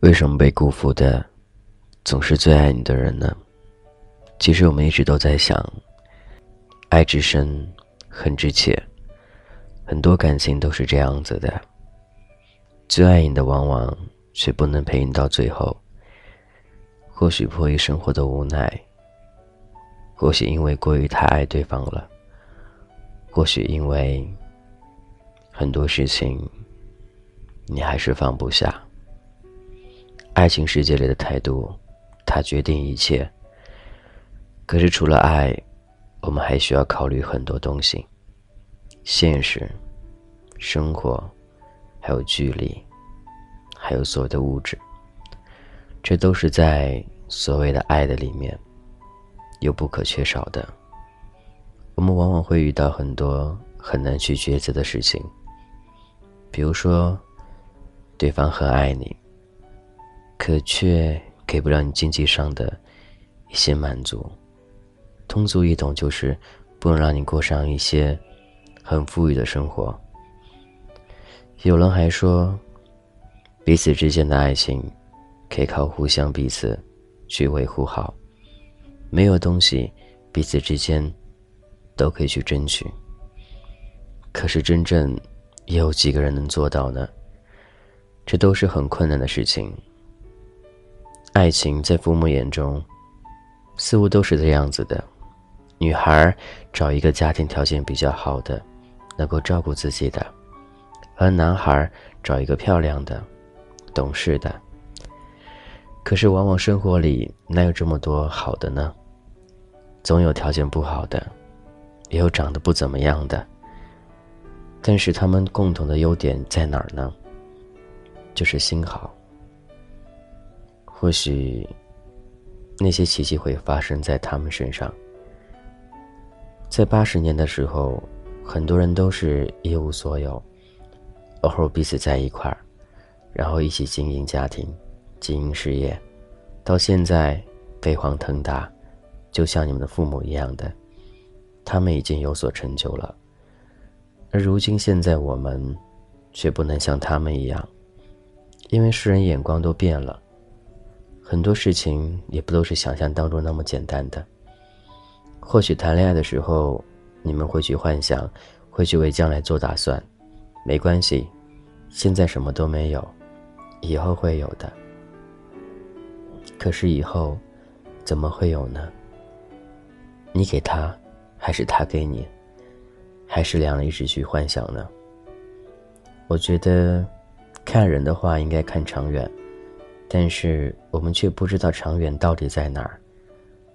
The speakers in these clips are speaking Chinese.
为什么被辜负的总是最爱你的人呢？其实我们一直都在想，爱之深，恨之切，很多感情都是这样子的。最爱你的往往却不能陪你到最后。或许迫于生活的无奈，或许因为过于太爱对方了，或许因为很多事情你还是放不下。爱情世界里的态度，它决定一切。可是除了爱，我们还需要考虑很多东西：现实、生活，还有距离，还有所有的物质。这都是在所谓的爱的里面，有不可缺少的。我们往往会遇到很多很难去抉择的事情，比如说，对方很爱你。可却给不了你经济上的一些满足，通俗易懂就是不能让你过上一些很富裕的生活。有人还说，彼此之间的爱情可以靠互相彼此去维护好，没有东西彼此之间都可以去争取。可是真正也有几个人能做到呢？这都是很困难的事情。爱情在父母眼中，似乎都是这样子的：女孩找一个家庭条件比较好的，能够照顾自己的；而男孩找一个漂亮的、懂事的。可是，往往生活里哪有这么多好的呢？总有条件不好的，也有长得不怎么样的。但是，他们共同的优点在哪儿呢？就是心好。或许，那些奇迹会发生在他们身上。在八十年的时候，很多人都是一无所有，偶尔彼此在一块儿，然后一起经营家庭、经营事业，到现在飞黄腾达，就像你们的父母一样的，他们已经有所成就了。而如今现在我们，却不能像他们一样，因为世人眼光都变了。很多事情也不都是想象当中那么简单的。或许谈恋爱的时候，你们会去幻想，会去为将来做打算。没关系，现在什么都没有，以后会有的。可是以后，怎么会有呢？你给他，还是他给你，还是两人一直去幻想呢？我觉得，看人的话，应该看长远。但是我们却不知道长远到底在哪儿，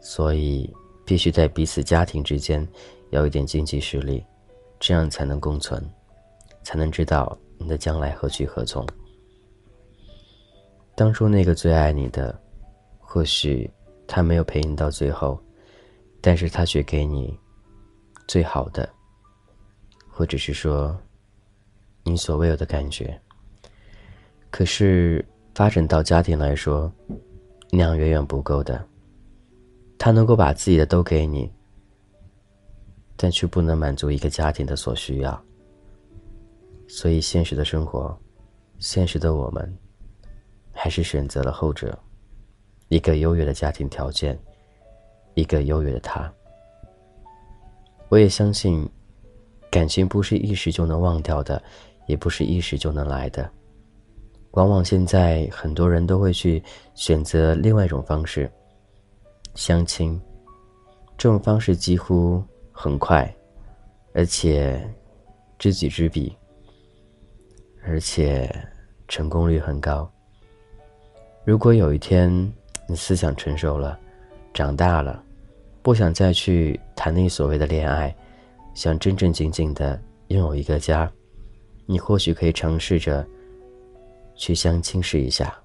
所以必须在彼此家庭之间有一点经济实力，这样才能共存，才能知道你的将来何去何从。当初那个最爱你的，或许他没有陪你到最后，但是他却给你最好的，或者是说你所未有的感觉。可是。发展到家庭来说，那样远远不够的。他能够把自己的都给你，但却不能满足一个家庭的所需要。所以，现实的生活，现实的我们，还是选择了后者，一个优越的家庭条件，一个优越的他。我也相信，感情不是一时就能忘掉的，也不是一时就能来的。往往现在很多人都会去选择另外一种方式，相亲。这种方式几乎很快，而且知己知彼，而且成功率很高。如果有一天你思想成熟了，长大了，不想再去谈那所谓的恋爱，想真正经经的拥有一个家，你或许可以尝试着。去相亲试一下，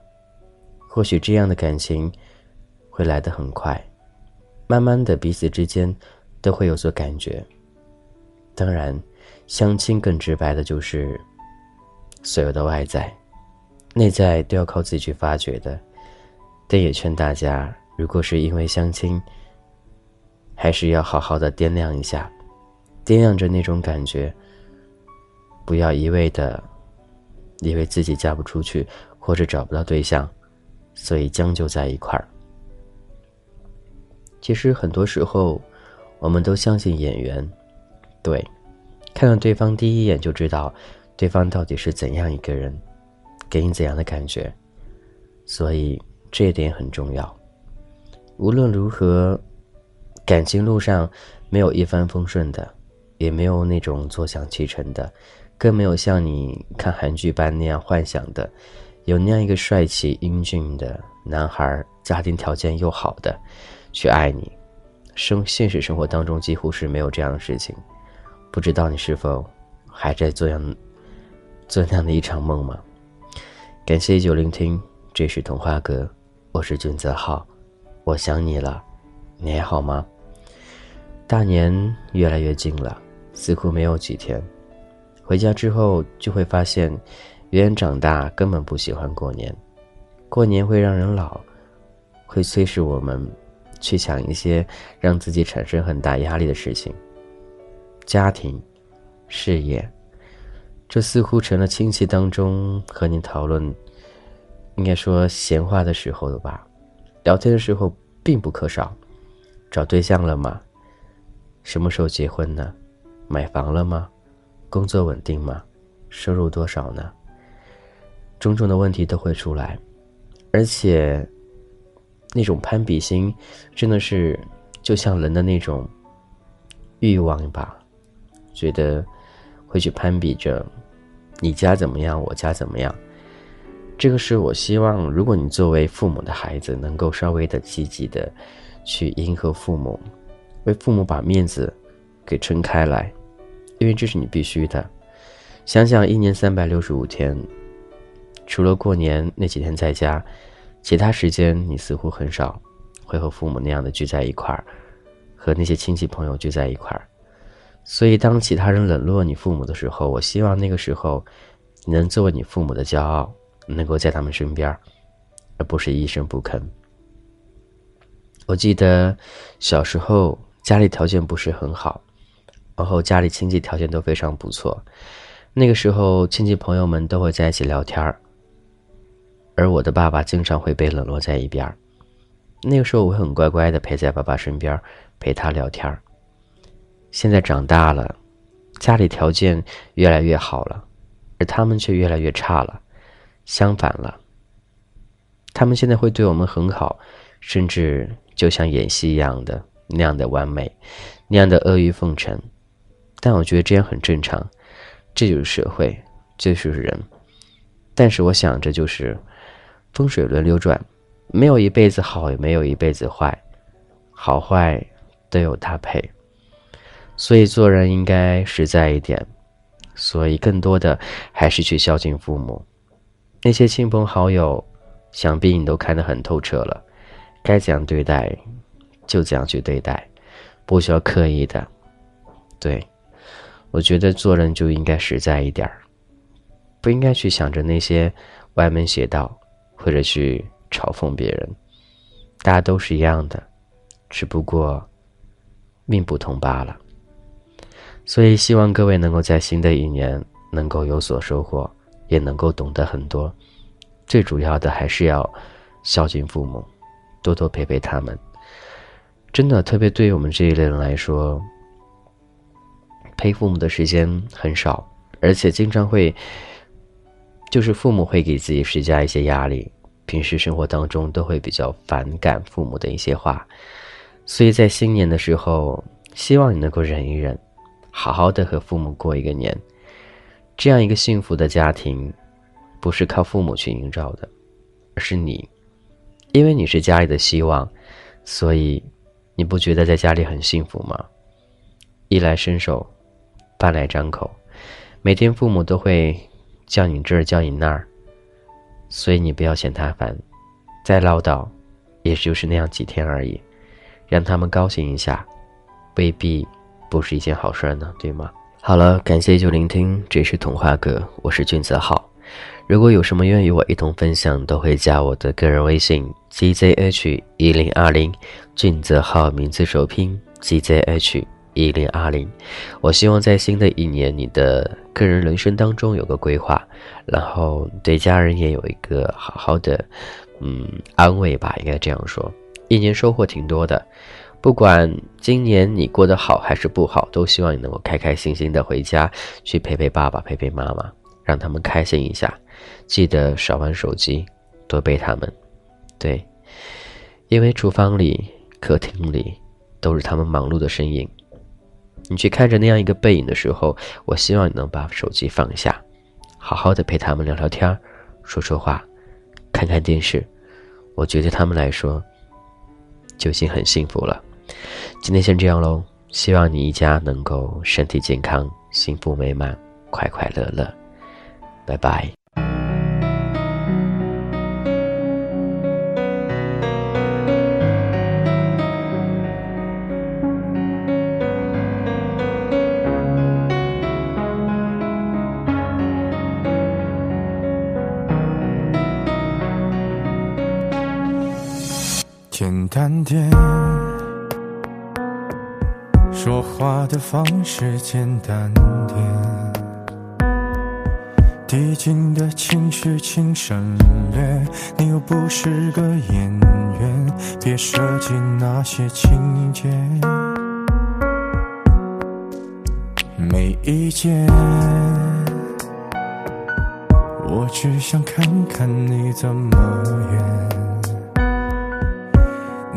或许这样的感情会来得很快，慢慢的彼此之间都会有所感觉。当然，相亲更直白的就是所有的外在、内在都要靠自己去发掘的。但也劝大家，如果是因为相亲还是要好好的掂量一下，掂量着那种感觉。不要一味的，以为自己嫁不出去或者找不到对象，所以将就在一块儿。其实很多时候，我们都相信眼缘，对，看到对方第一眼就知道，对方到底是怎样一个人，给你怎样的感觉，所以这一点很重要。无论如何，感情路上没有一帆风顺的，也没有那种坐享其成的。更没有像你看韩剧般那样幻想的，有那样一个帅气英俊的男孩，家庭条件又好的，去爱你。生现实生活当中几乎是没有这样的事情，不知道你是否还在做样做那样的一场梦吗？感谢依旧聆听，这是童话阁，我是俊泽浩，我想你了，你还好吗？大年越来越近了，似乎没有几天。回家之后就会发现，原长大根本不喜欢过年，过年会让人老，会催使我们去想一些让自己产生很大压力的事情。家庭、事业，这似乎成了亲戚当中和你讨论，应该说闲话的时候了吧？聊天的时候并不可少。找对象了吗？什么时候结婚呢？买房了吗？工作稳定吗？收入多少呢？种种的问题都会出来，而且那种攀比心，真的是就像人的那种欲望吧，觉得会去攀比着你家怎么样，我家怎么样。这个是我希望，如果你作为父母的孩子，能够稍微的积极的去迎合父母，为父母把面子给撑开来。因为这是你必须的。想想一年三百六十五天，除了过年那几天在家，其他时间你似乎很少会和父母那样的聚在一块儿，和那些亲戚朋友聚在一块儿。所以，当其他人冷落你父母的时候，我希望那个时候，你能作为你父母的骄傲，能够在他们身边，而不是一声不吭。我记得小时候家里条件不是很好。然后家里亲戚条件都非常不错，那个时候亲戚朋友们都会在一起聊天儿，而我的爸爸经常会被冷落在一边儿。那个时候我很乖乖的陪在爸爸身边，陪他聊天儿。现在长大了，家里条件越来越好了，而他们却越来越差了，相反了。他们现在会对我们很好，甚至就像演戏一样的那样的完美，那样的阿谀奉承。但我觉得这样很正常，这就是社会，这就是人。但是我想着就是风水轮流转，没有一辈子好，也没有一辈子坏，好坏都有搭配。所以做人应该实在一点，所以更多的还是去孝敬父母。那些亲朋好友，想必你都看得很透彻了，该怎样对待就怎样去对待，不需要刻意的，对。我觉得做人就应该实在一点儿，不应该去想着那些歪门邪道，或者去嘲讽别人。大家都是一样的，只不过命不同罢了。所以希望各位能够在新的一年能够有所收获，也能够懂得很多。最主要的还是要孝敬父母，多多陪陪他们。真的，特别对于我们这一类人来说。陪父母的时间很少，而且经常会，就是父母会给自己施加一些压力，平时生活当中都会比较反感父母的一些话，所以在新年的时候，希望你能够忍一忍，好好的和父母过一个年，这样一个幸福的家庭，不是靠父母去营造的，而是你，因为你是家里的希望，所以你不觉得在家里很幸福吗？衣来伸手。饭来张口，每天父母都会叫你这儿叫你那儿，所以你不要嫌他烦，再唠叨，也就是那样几天而已，让他们高兴一下，未必不是一件好事呢，对吗？好了，感谢就聆听，这是童话哥，我是俊泽浩。如果有什么愿与我一同分享，都会加我的个人微信 gzh 一零二零，俊泽浩名字首拼 GZH 一零二零。我希望在新的一年，你的个人人生当中有个规划，然后对家人也有一个好好的，嗯，安慰吧，应该这样说。一年收获挺多的，不管今年你过得好还是不好，都希望你能够开开心心的回家去陪陪爸爸，陪陪妈妈，让他们开心一下。记得少玩手机，多陪他们。对，因为厨房里、客厅里都是他们忙碌的身影。你去看着那样一个背影的时候，我希望你能把手机放下，好好的陪他们聊聊天说说话，看看电视。我觉得他们来说就已经很幸福了。今天先这样喽，希望你一家能够身体健康、幸福美满、快快乐乐。拜拜。时间淡点，递进的情绪请省略。你又不是个演员，别设计那些情节。没意见，我只想看看你怎么演。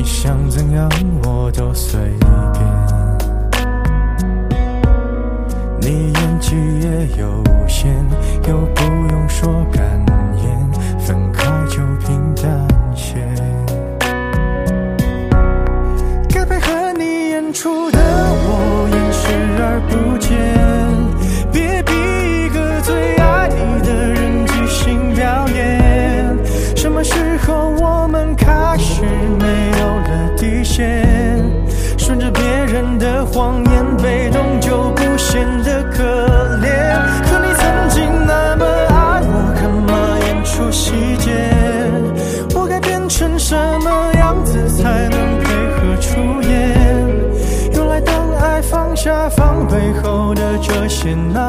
你想怎样我都随便。你演技也有限，又不用说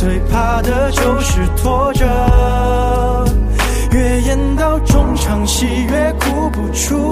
最怕的就是拖着，越演到中场戏越哭不出。